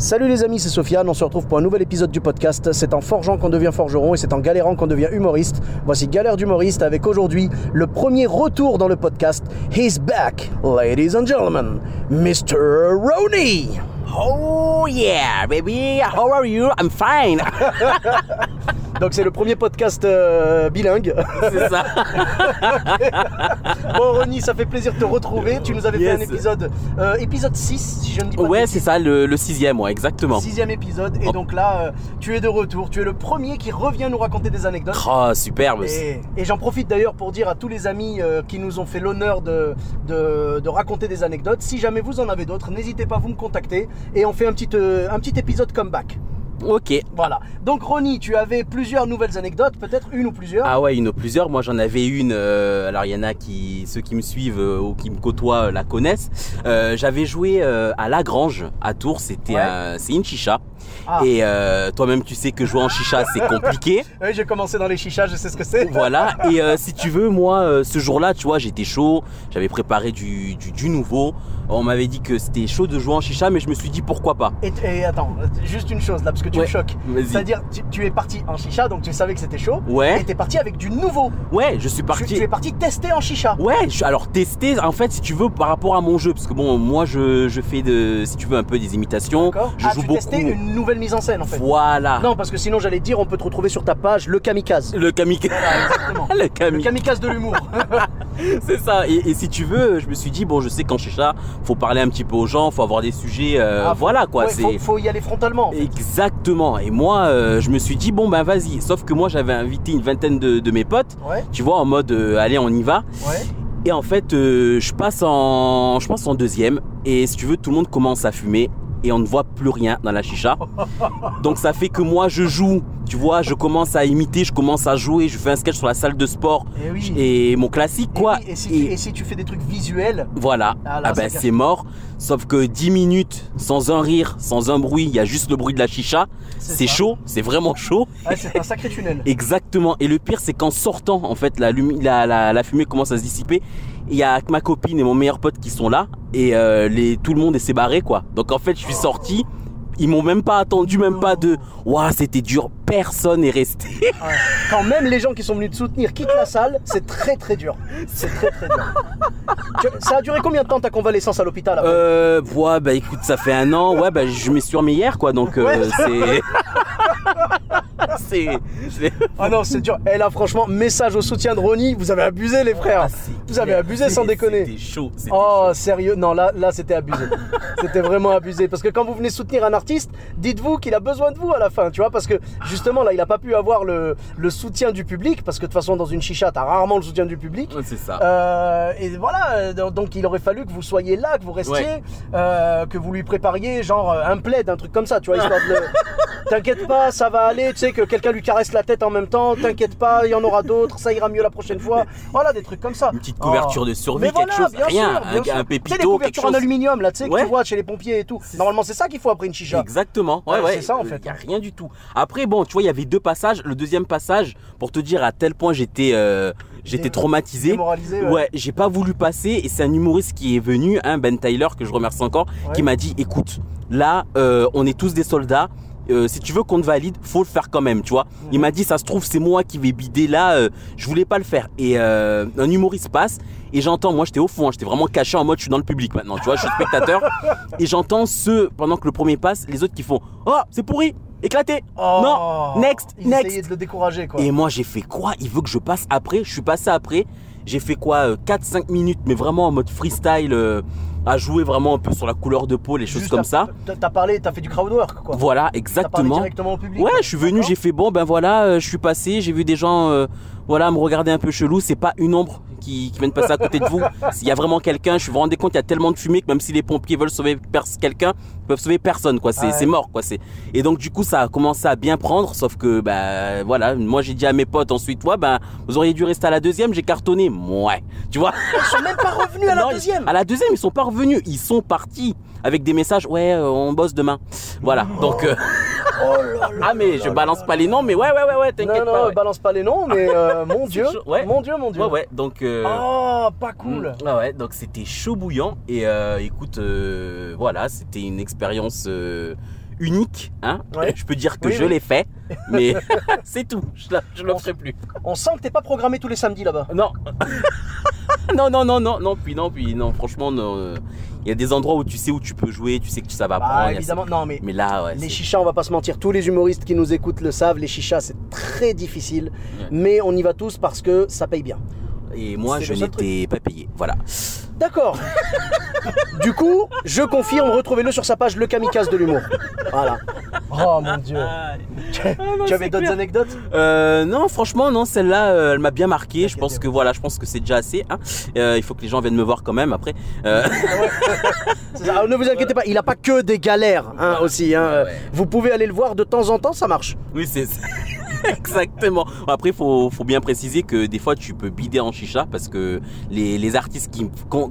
Salut les amis, c'est Sofiane, on se retrouve pour un nouvel épisode du podcast. C'est en forgeant qu'on devient forgeron et c'est en galérant qu'on devient humoriste. Voici Galère d'humoriste avec aujourd'hui le premier retour dans le podcast. He's back, ladies and gentlemen, Mr. Roney. Oh yeah, baby. How are you? I'm fine. Donc c'est le premier podcast euh, bilingue. C'est ça. bon Ronnie, ça fait plaisir de te retrouver. Tu nous avais fait un épisode, euh, épisode 6 si je ne dis pas Ouais, c'est ça, le, le sixième, ouais, exactement. Sixième épisode et Oh. donc là euh, tu es de retour, tu es le premier qui revient nous raconter des anecdotes. Oh, superbe. Et, et j'en profite d'ailleurs pour dire à tous les amis qui nous ont fait l'honneur de, de, de raconter des anecdotes, si jamais vous en avez d'autres, n'hésitez pas à vous me contacter et on fait un petit, un petit épisode comeback. Ok. Voilà. Donc Ronnie, tu avais plusieurs nouvelles anecdotes, peut-être une ou plusieurs. Ah ouais, une ou plusieurs. Moi, j'en avais une. euh, alors, il y en a qui, ceux qui me suivent euh, ou qui me côtoient euh, la connaissent. Euh, J'avais joué euh, à Lagrange, à Tours. C'était, Ouais. c'est une chicha. Ah. Et euh, toi-même, tu sais que jouer en chicha, c'est compliqué. Oui, j'ai commencé dans les chichas, je sais ce que c'est. voilà. Et euh, si tu veux, moi, euh, ce jour-là, tu vois, j'étais chaud. J'avais préparé du, du, du nouveau. On m'avait dit que c'était chaud de jouer en chicha, mais je me suis dit pourquoi pas. Et, et attends, juste une chose là, parce que tu Ouais, me choques. C'est-à-dire, tu, tu es parti en chicha, donc tu savais que c'était chaud. Ouais. Et t'es parti avec du nouveau. Ouais, je suis Tu, parti. tu es parti tester en chicha. Ouais, je- alors tester, en fait, si tu veux, par rapport à mon jeu, parce que bon, moi, je, je fais de, si tu veux, un peu des imitations. Je Ah, joue tu beaucoup. Une nouvelle mise en scène en fait. Voilà. Non, parce que sinon j'allais dire, on peut te retrouver sur ta page, le kamikaze. Le kamikaze. Exactement. le Le kamikaze. de l'humour. C'est ça. Et, et si tu veux, je me suis dit, bon, je sais qu'en chicha, faut parler un petit peu aux gens, faut avoir des sujets, euh, Ah, voilà quoi. ouais, c'est faut, faut y aller frontalement. en fait. Exactement. Et moi, euh, je me suis dit, bon, ben vas-y. Sauf que moi, j'avais invité une vingtaine de, de mes potes, Ouais, tu vois, en mode, euh, allez, on y va. ouais. Et en fait, euh, je passe en, je passe en deuxième. Et si tu veux, tout le monde commence à fumer et on ne voit plus rien dans la chicha. Donc ça fait que moi, je joue. Tu vois, je commence à imiter, je commence à jouer. Je fais un sketch sur la salle de sport Et oui. et mon classique, Et quoi. oui, Et, si, tu, et si tu fais des trucs visuels, voilà. Ah, là, Ah, ben c'est mort. Sauf que 10 minutes sans un rire, sans un bruit, il y a juste le bruit de la chicha. C'est chaud, c'est vraiment chaud. c'est un sacré tunnel. Exactement. Et le pire, c'est qu'en sortant, en fait, la, la, la fumée commence à se dissiper. Il y a ma copine et mon meilleur pote qui sont là. Et euh, les, tout le monde s'est barré, quoi. Donc en fait, je suis sorti. Ils m'ont même pas attendu, même pas de. Waouh, c'était dur. Personne n'est resté. Ouais. Quand même les gens qui sont venus te soutenir quittent la salle, c'est très très dur. C'est très très dur. Ça a duré combien de temps ta convalescence à l'hôpital Euh, ouais, bah écoute, ça fait un an. Ouais, bah je me suis remis hier, quoi. Donc euh, c'est. c'est. Ah non, c'est dur. Et là, franchement, message au soutien de Ronnie, vous avez abusé les frères. Ah, vous avez abusé sans déconner. C'était chaud. Oh chaud. sérieux Non là là c'était abusé. c'était vraiment abusé parce que quand vous venez soutenir un artiste, dites-vous qu'il a besoin de vous à la fin, tu vois parce que justement là il a pas pu avoir le, le soutien du public parce que de toute façon dans une chicha t'as rarement le soutien du public. Ouais, c'est ça. Euh, et voilà, euh, donc il aurait fallu que vous soyez là, que vous restiez, Ouais. euh, que vous lui prépariez genre un plaid, un truc comme ça, tu vois, histoire de le... T'inquiète pas, ça va aller, tu sais, que quelqu'un lui caresse la tête en même temps, t'inquiète pas, il y en aura d'autres, ça ira mieux la prochaine fois. Voilà, des trucs comme ça. Une petite couverture de survie, Mais quelque voilà, chose, bien rien, sûr, bien un- un pépito, les couvertures chose. en aluminium, là, tu sais, que tu vois chez les pompiers et tout. Normalement, c'est ça qu'il faut après une chicha. Exactement. Ouais, Ouais, ouais. c'est ça, en fait. Il y a rien du tout. Après, bon, tu vois, il y avait deux passages. Le deuxième passage, pour te dire à tel point j'étais, euh, j'étais traumatisé. démoralisé, ouais. Ouais, j'ai pas voulu passer. Et c'est un humoriste qui est venu, hein, Ben Tyler, que je remercie encore, Ouais. qui m'a dit, écoute, là, euh, on est tous des soldats. Euh, si tu veux qu'on te valide, faut le faire quand même, tu vois. Il m'a dit, ça se trouve, c'est moi qui vais bider là. euh, je voulais pas le faire. Et euh, un humoriste passe et j'entends, moi j'étais au fond, hein, j'étais vraiment caché en mode, je suis dans le public maintenant, tu vois, je suis spectateur. et j'entends ceux, pendant que le premier passe, les autres qui font, oh, c'est pourri, éclaté. Oh. Non, next, Ils next. de le décourager, quoi. Et moi j'ai fait quoi? Il veut que je passe après Je suis passé après. J'ai fait quoi 4-5 minutes, mais vraiment en mode freestyle, euh, à jouer vraiment un peu sur la couleur de peau, les choses Juste, comme ça. t'as- parlé, t'as fait du crowd work, quoi. Voilà, T'as parlé exactement. directement au public. Ouais, je suis venu, j'ai fait bon, ben voilà, euh, je suis passé, j'ai vu des gens, euh, voilà, me regarder un peu chelou. C'est pas une ombre qui, qui viennent passer à côté de vous. S'il y a vraiment quelqu'un, je me rendais compte, il y a tellement de fumée que même si les pompiers veulent sauver quelqu'un, ils peuvent sauver personne, quoi. C'est Ah ouais. mort, quoi. C'est et donc du coup, ça a commencé à bien prendre, sauf que bah voilà, moi j'ai dit à mes potes ensuite, ouais, ben vous auriez dû rester à la deuxième, j'ai cartonné, ouais, tu vois? Ils sont même pas revenus à la Non, deuxième. À la deuxième, ils sont pas revenus, ils sont partis avec des messages, ouais, euh, on bosse demain. Voilà, donc. euh, Oh là là ah mais là je là balance là. pas les noms, mais ouais, ouais, ouais, ouais, Non, t'inquiète non, pas. ouais. balance pas les noms, mais euh, mon Dieu, chaud, ouais. mon Dieu, mon Dieu. Ouais, ouais, donc. euh, Oh, pas cool. Mm, ouais, ouais, donc c'était chaud bouillant et euh, écoute, euh, voilà, c'était une expérience euh, unique, hein. Ouais. Je peux dire que Oui, je oui. l'ai fait, mais c'est tout. Je, je le ferai plus. On sent que t'es pas programmé tous les samedis là-bas. Non. non, non, non, non, non, puis non, puis non, franchement, non, euh, il y a des endroits où tu sais où tu peux jouer, tu sais que ça va prendre. Bah, a- évidemment, non, mais Mais là, ouais. les chichas, on va pas se mentir, tous les humoristes qui nous écoutent le savent, les chichas c'est très difficile, mais on y va tous parce que ça paye bien. Et moi, je n'étais pas payé. Voilà. D'accord. du coup, je confirme, retrouvez-le sur sa page Le Kamikaze de l'humour. Voilà. Oh mon dieu. tu avais d'autres anecdotes Euh, non, franchement, non, celle-là, euh, elle m'a bien marqué. Je Ok, pense que voilà, je pense que c'est déjà assez. hein. Euh, il faut que les gens viennent me voir quand même après. Euh, ça. Ah, Ne vous inquiétez pas, il a pas que des galères hein, aussi. hein. ouais. Vous pouvez aller le voir de temps en temps, ça marche. oui, c'est ça. Exactement. Après, il faut, faut bien préciser que des fois, tu peux bider en chicha parce que les, les artistes qui,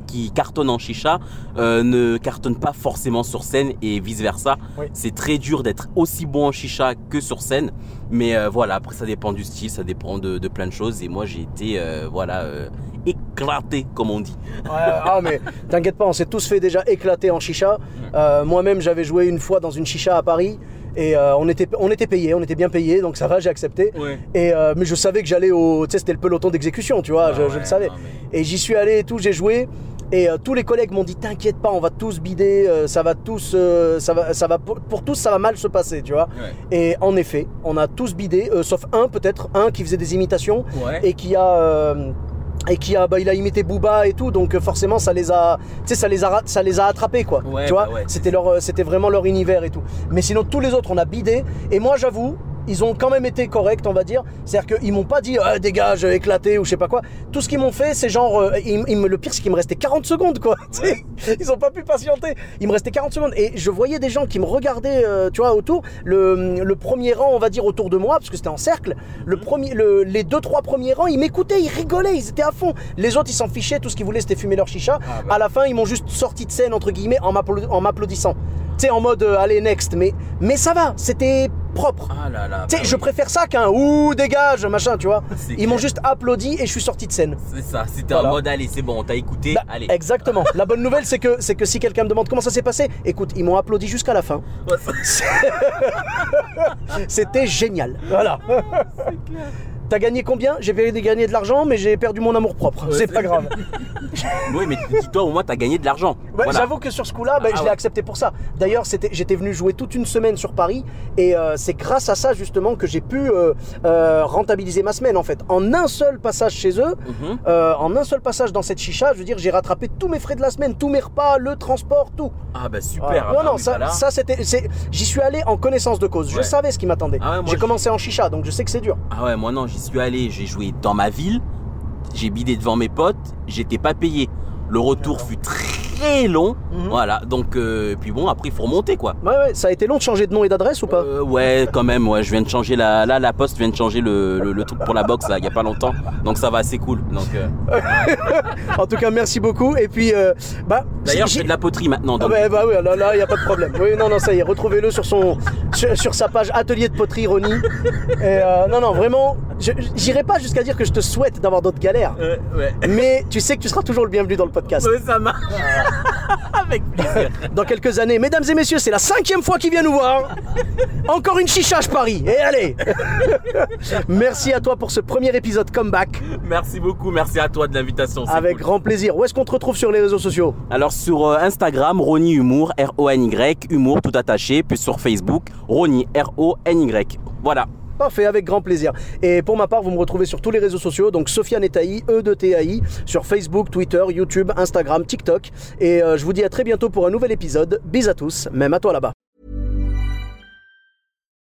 qui cartonnent en chicha euh, ne cartonnent pas forcément sur scène et vice versa. Oui. C'est très dur d'être aussi bon en chicha que sur scène. Mais euh, voilà, après, ça dépend du style, ça dépend de, de plein de choses. Et moi, j'ai été, euh, voilà, euh, éclaté, comme on dit. Ouais, ah mais t'inquiète pas, on s'est tous fait déjà éclater en chicha. Euh, Moi-même j'avais joué une fois dans une chicha à Paris et euh, on était on était payé, on était bien payé, donc ça va, j'ai accepté. Ouais. Et euh, mais je savais que j'allais au, tu sais c'était le peloton d'exécution, tu vois, Ah je, le savais. non, mais- Et j'y suis allé et tout, j'ai joué. Et euh, tous les collègues m'ont dit t'inquiète pas, on va tous bider, euh, ça va tous, euh, ça va, ça va pour, pour tous ça va mal se passer, tu vois. Ouais. Et en effet, on a tous bidé, sauf un peut-être, un qui faisait des imitations Ouais. et qui a et qui a bah, il a imité Booba et tout donc euh, forcément ça les a tu sais ça les a ça les a attrapés quoi. Ouais, tu vois bah ouais. c'était leur euh, c'était vraiment leur univers et tout. Mais sinon tous les autres on a bidé. Et moi j'avoue ils ont quand même été corrects, on va dire. C'est-à-dire qu'ils m'ont pas dit Ah, dégage, éclaté ou je sais pas quoi. Tout ce qu'ils m'ont fait, c'est genre. euh, ils- le pire, c'est qu'il me restait 40 secondes, quoi. Ils ont pas pu patienter. Il me restait 40 secondes. Et je voyais des gens qui me regardaient, euh, tu vois, autour. Le, le premier rang, on va dire, autour de moi, parce que c'était en cercle. Le premier, le- les deux, trois premiers rangs, ils m'écoutaient, ils rigolaient, ils étaient à fond. Les autres, ils s'en fichaient. Tout ce qu'ils voulaient, c'était fumer leur chicha. À la fin, ils m'ont juste sorti de scène, entre guillemets, en m'applaudissant. Tu sais, en mode, euh, allez, next. Mais, mais ça va, c'était propre. Ah là là. Tu sais, bah je oui. préfère ça qu'un ouh, dégage, machin, tu vois. C'est Ils m'ont clair. juste applaudi et je suis sorti de scène. C'est ça, c'était Voilà. en mode allez, c'est bon, t'as écouté, Bah, allez. Exactement. La bonne nouvelle, c'est que, c'est que si quelqu'un me demande comment ça s'est passé, écoute, ils m'ont applaudi jusqu'à la fin. Ouais, C'était génial. Voilà. T'as gagné combien? J'ai gagner de l'argent, mais j'ai perdu mon amour propre. Ouais, c'est pas grave. oui, mais dis-toi, au moins, t'as gagné de l'argent. Ouais, Voilà. J'avoue que sur ce coup-là, ben, Ah je l'ai ouais. accepté pour ça. D'ailleurs, j'étais venu jouer toute une semaine sur Paris et euh, c'est grâce à ça justement que j'ai pu euh, euh, rentabiliser ma semaine en fait. En un seul passage chez eux, Mhm. euh, en un seul passage dans cette chicha, je veux dire, j'ai rattrapé tous mes frais de la semaine, tous mes repas, le transport, tout. Ah bah super. Voilà. ah non, bah non, ça, voilà. ça c'était, j'y suis allé en connaissance de cause. Je savais ce qui m'attendait. Ah j'ai commencé en chicha, donc je sais que c'est dur. Ah ouais, moi non, j'y suis allé, j'ai joué dans ma ville, j'ai bidé devant mes potes, j'étais pas payé. Le retour fut très long, Mhm. voilà. Donc euh, puis bon, après il faut remonter quoi. Ouais, ouais, ça a été long de changer de nom et d'adresse ou pas? Euh, ouais, quand même, ouais, je viens de changer la, là, la poste vient de changer le, le, le truc pour la boxe là, il y a pas longtemps, donc ça va, c'est cool. Donc euh, En tout cas, merci beaucoup. Et puis, euh, bah, d'ailleurs, je j'ai- fais de la poterie maintenant. Ah Donc, bah, bah oui, là, là, y a pas de problème. Oui, non, non, ça y est, retrouvez-le sur son, sur, sur sa page Atelier de poterie, Ronnie. Et euh, non, non, vraiment, je- j'irai pas jusqu'à dire que je te souhaite d'avoir d'autres galères, Euh, ouais. mais tu sais que tu seras toujours le bienvenu dans le podcast. Ouais, ça marche. Avec plaisir. Dans quelques années, mesdames et messieurs, c'est la cinquième fois qu'il vient nous voir. Encore une chicha, je parie. Et allez. Merci à toi pour ce premier épisode comeback, Merci beaucoup, merci à toi de l'invitation. avec cool. grand plaisir. Où est-ce qu'on te retrouve sur les réseaux sociaux? Alors sur euh, Instagram, Ronny Humour, R-O-N-Y, Humour tout attaché, puis sur Facebook, Ronny, R-O-N-Y. Voilà. Parfait, avec grand plaisir. Et pour ma part, vous me retrouvez sur tous les réseaux sociaux, donc Sofiane Etaï, E de TAI, sur Facebook, Twitter, YouTube, Instagram, TikTok. Et euh, je vous dis à très bientôt pour un nouvel épisode. Bis à tous, même à toi là-bas.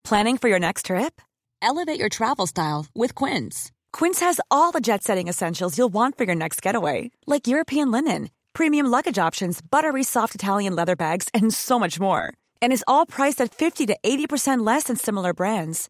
Planning for your next trip? Elevate your travel style with Quince. Quince has all the jet setting essentials you'll want for your next getaway, like European linen, premium luggage options, buttery soft Italian leather bags, and so much more. And is all priced at 50 to 80% less than similar brands.